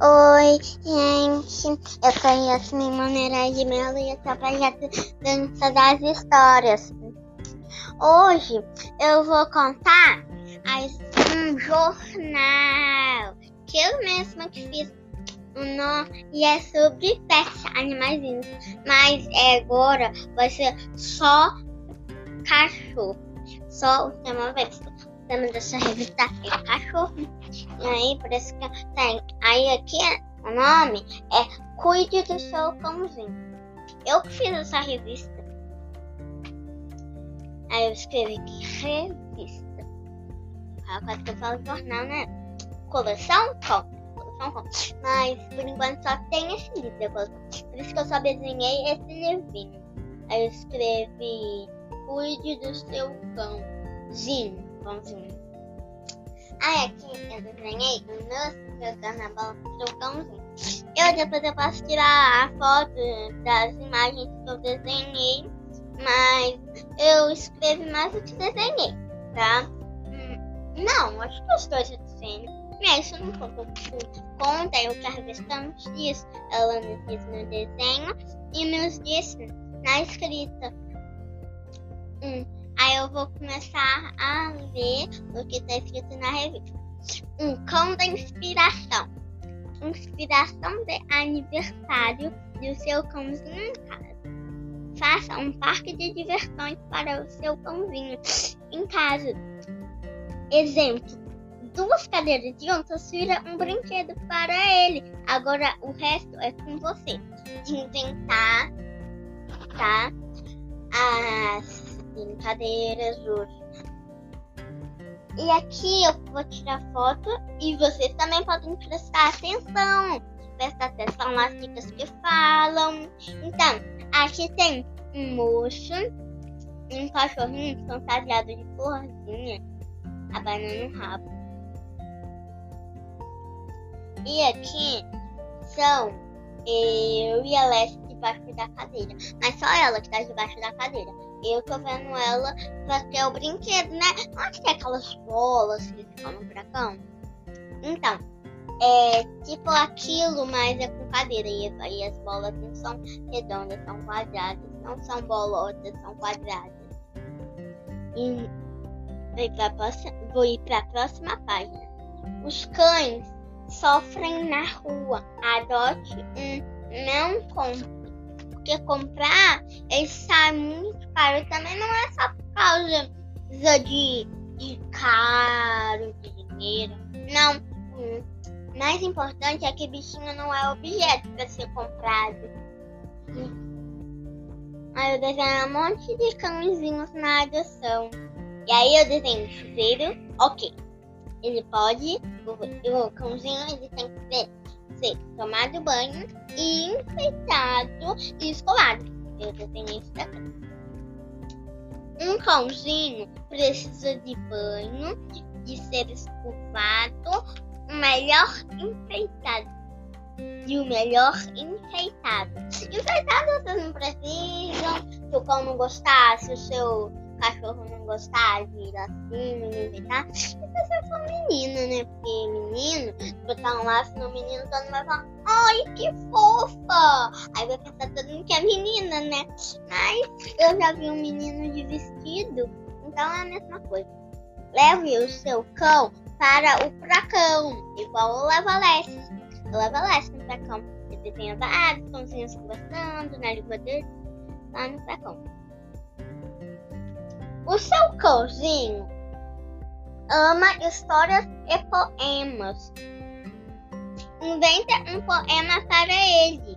Oi, gente. Eu sou Yasmin Maneira de Melo e esse é o projeto Dança das Histórias. Hoje eu vou contar um jornal que eu mesma que fiz o nome e é sobre pets, animaizinhos. Mas agora vai ser só cachorro. Só o tema vez. O tema dessa revista é cachorro. E aí, por isso que tem. Aí aqui o nome é Cuide do seu cãozinho. Eu que fiz essa revista. Aí eu escrevi aqui revista. Quase que eu falo jornal, né? Coleção com. Coleção com. Mas por enquanto só tem esse livro. Por isso que eu só desenhei esse livrinho. Aí eu escrevi Cuide do seu cãozinho. Cãozinho. Aí aqui eu desenhei o jogando a bola seu cãozinho. Eu depois eu posso tirar a foto das imagens que eu desenhei, mas eu escrevi mais do que desenhei, tá? Hum, não, acho que os dois eu desenho. Mas isso não conta. Conta eu que a revista nos diz, ela nos diz no desenho e nos diz na escrita. Hum, Aí eu vou começar a ler o que está escrito na revista. Um cão da inspiração. Inspiração de aniversário do seu cãozinho em casa. Faça um parque de diversões para o seu cãozinho em casa. Exemplo: duas cadeiras juntas vira um brinquedo para ele. Agora o resto é com você. De inventar, tá? As brincadeiras hoje. E aqui eu vou tirar foto e vocês também podem prestar atenção. Prestar atenção nas dicas que falam. Então, aqui tem um moço, um cachorrinho fantasiado de florzinha, abanando o rabo. E aqui são eu e a Leslie debaixo da cadeira. Mas só ela que tá debaixo da cadeira. Eu tô vendo ela ter o brinquedo, né? Onde tem aquelas bolas que ficam no buracão? Então, é tipo aquilo, mas é com cadeira. E, as bolas não são redondas, são quadradas. Não são bolotas, são quadradas. E vou ir para a próxima página. Os cães sofrem na rua. Adote um, não compre porque comprar ele sai muito caro. Também não é só por causa de, de caro, de dinheiro. Não. Hum. Mais importante é que bichinho não é objeto para ser comprado. Aí eu desenho um monte de cãezinhos na adoção. E aí eu desenho chuveiro, ok. Ele pode, o, o cãozinho ele tem que ver ser tomado banho e enfeitado e escovado. Eu desenhei isso daqui. Um cãozinho precisa de banho, de ser escovado, o melhor enfeitado. E o melhor enfeitado. Enfeitado vocês não precisam. Se o cão não gostar, se o seu cachorro não gostar de ir assim, não enfeitar, isso é só menino, né? Porque menino, botar um laço no menino, todo mundo vai falar, ai, que fofa! Aí vai pensar todo mundo que é menina, né? Mas eu já vi um menino de vestido, então é a mesma coisa. Leve o seu cão para o furacão, igual o Lava-Leste. O Lava-Leste no furacão. Ele tem vários cãozinhos conversando na língua dele, lá no furacão. O seu cãozinho ama histórias e poemas. Invente um poema para ele.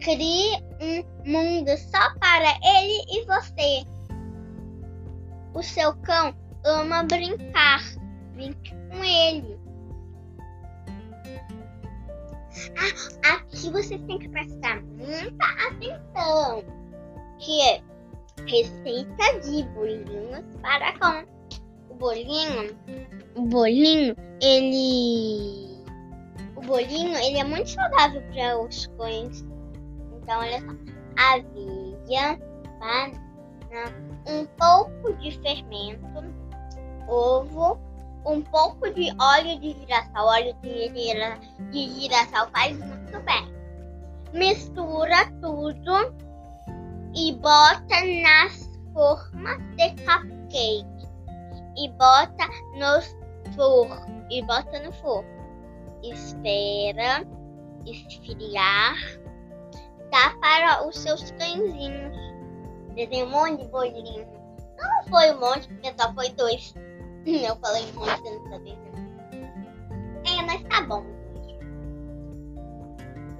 Crie um mundo só para ele e você. O seu cão ama brincar. Brinque com ele. Ah, aqui você tem que prestar muita atenção. Que receita de bolinhos para com. O bolinho, o bolinho, ele, o bolinho, ele é muito saudável para os cães. Então, olha só, aveia, banana, um pouco de fermento, ovo, um pouco de óleo de girassol. Óleo de, gira, de girassol faz muito bem. Mistura tudo e bota nas formas de cupcake. E bota nos forno. E bota no forno. Espera esfriar. Dá para os seus cãezinhos. Desenha um monte de bolinho. Não foi um monte, porque só foi dois. Eu falei um monte dessa vez. É, mas tá bom.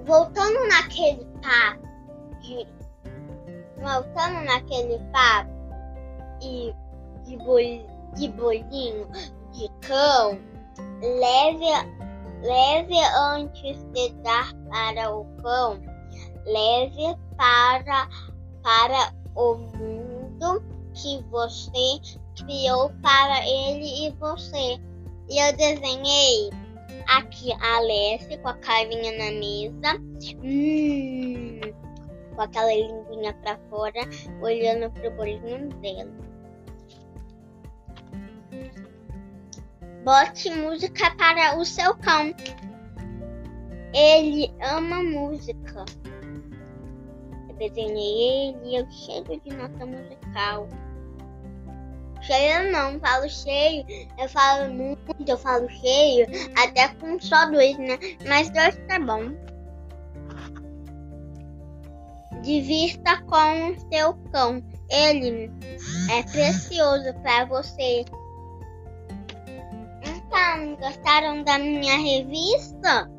Voltando naquele papo. Voltando naquele papo e de, bol, de bolinho de cão, leve, leve antes de dar para o cão, leve para, para o mundo que você criou para ele e você. E eu desenhei aqui a Alessia com a carinha na mesa, hum, com aquela linguinha pra fora, olhando pro bolinho dela. Bote música para o seu cão. Ele ama música. Eu desenhei ele, eu cheio de nota musical. Cheio não, falo cheio, eu falo muito, eu falo cheio, até com só dois, né? Mas dois tá bom. Divirta com o seu cão. Ele é precioso para você. Então, gostaram da minha revista?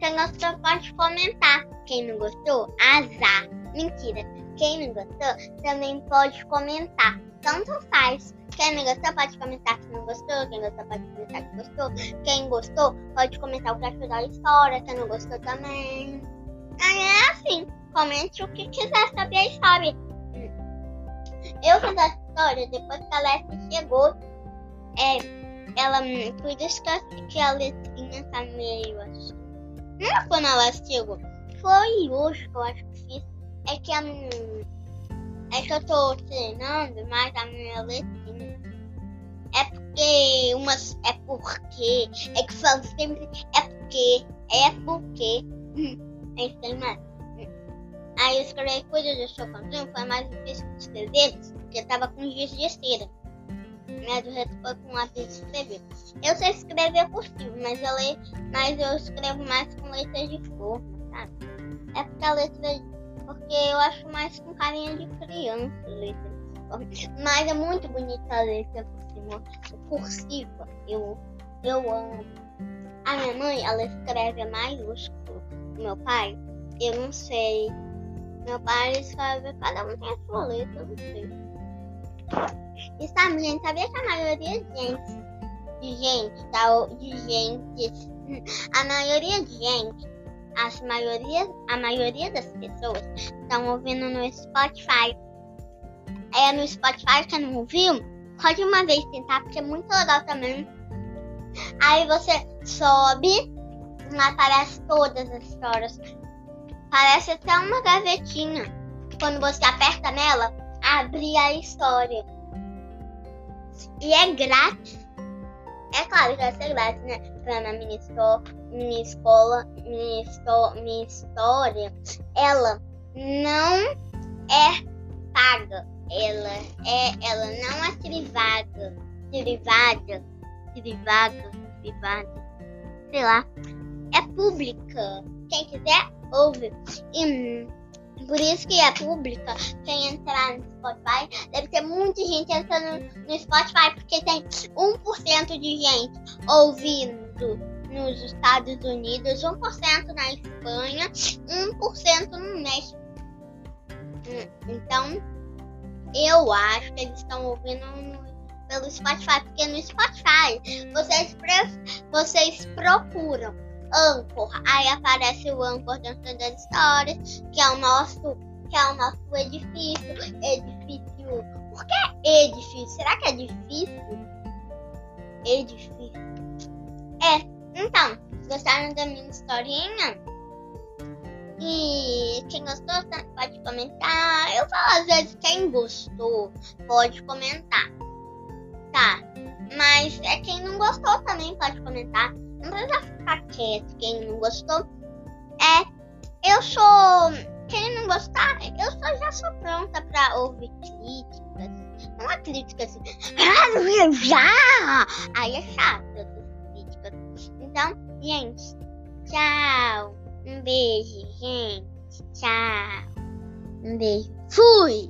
Quem gostou pode comentar. Quem não gostou, azar. Mentira. Quem não gostou também pode comentar. Tanto faz. Quem não gostou pode comentar que não gostou. Quem gostou pode comentar que gostou. Quem gostou pode comentar o que achou da história. Quem não gostou também. É assim. Comente o que quiser a história. Eu fiz a história depois que a Leslie chegou. É, ela, por isso que a letrinha tá meio assim. Não é quando ela chegou. Foi hoje que eu acho que fiz. É que a. É que eu tô treinando mais a minha letrinha. É porque umas. É porque. É que falo sempre. É porque. É porque. É isso aí mais. Aí eu escrevi coisas do seu foi mais difícil de escrever, porque eu tava com giz de cera. Mas o resto foi com lápis de escrever. Eu sei escrever cursivo, mas eu, leio, mas eu escrevo mais com letra de forma, sabe? É porque a letra. Porque eu acho mais com carinha de criança, letra de forma. Mas é muito bonita a letra por cima. Cursiva, eu, eu amo. A minha mãe, ela escreve maiúsculo. Meu pai, eu não sei. Meu pai escreve, cada um tem a sua letra, não sei. E sabe, gente, sabia que a maioria de gente, de gente, tá, de gente, a maioria de gente, as maioria, a maioria das pessoas estão ouvindo no Spotify. É no Spotify que não ouviu, pode uma vez tentar, porque é muito legal também. Aí você sobe, aparece todas as histórias. Parece até uma gavetinha. Quando você aperta nela, abre a história. E é grátis. É claro que vai ser grátis, né? Pra na minha, minha escola, minha, esto, minha história, ela não é paga. Ela é, ela não é privada. Privada. Privada. Privada. Sei lá. É pública. Quem quiser, ouve. E por isso que é pública. Quem entrar no Spotify, deve ter muita gente entrando no Spotify, porque tem 1% de gente ouvindo nos Estados Unidos, 1% na Espanha, 1% no México. Hum, então, eu acho que eles estão ouvindo no, pelo Spotify, porque no Spotify vocês, vocês procuram Anchor. Aí aparece o Anchor dentro das histórias, que é o nosso, que é o nosso edifício. Edifício. Por que edifício? Será que é difícil? Edifício. É, então, gostaram da minha historinha? E quem gostou pode comentar. Eu falo às vezes quem gostou pode comentar. Tá. Mas é quem não gostou também pode comentar. Não precisa ficar quieto. Quem não gostou é. Eu sou. Quem não gostar, eu só já sou pronta pra ouvir críticas. Não é crítica assim. Ah, já! Aí é chato essas críticas. Então, gente, tchau. Um beijo, gente. Tchau. Um beijo. Fui!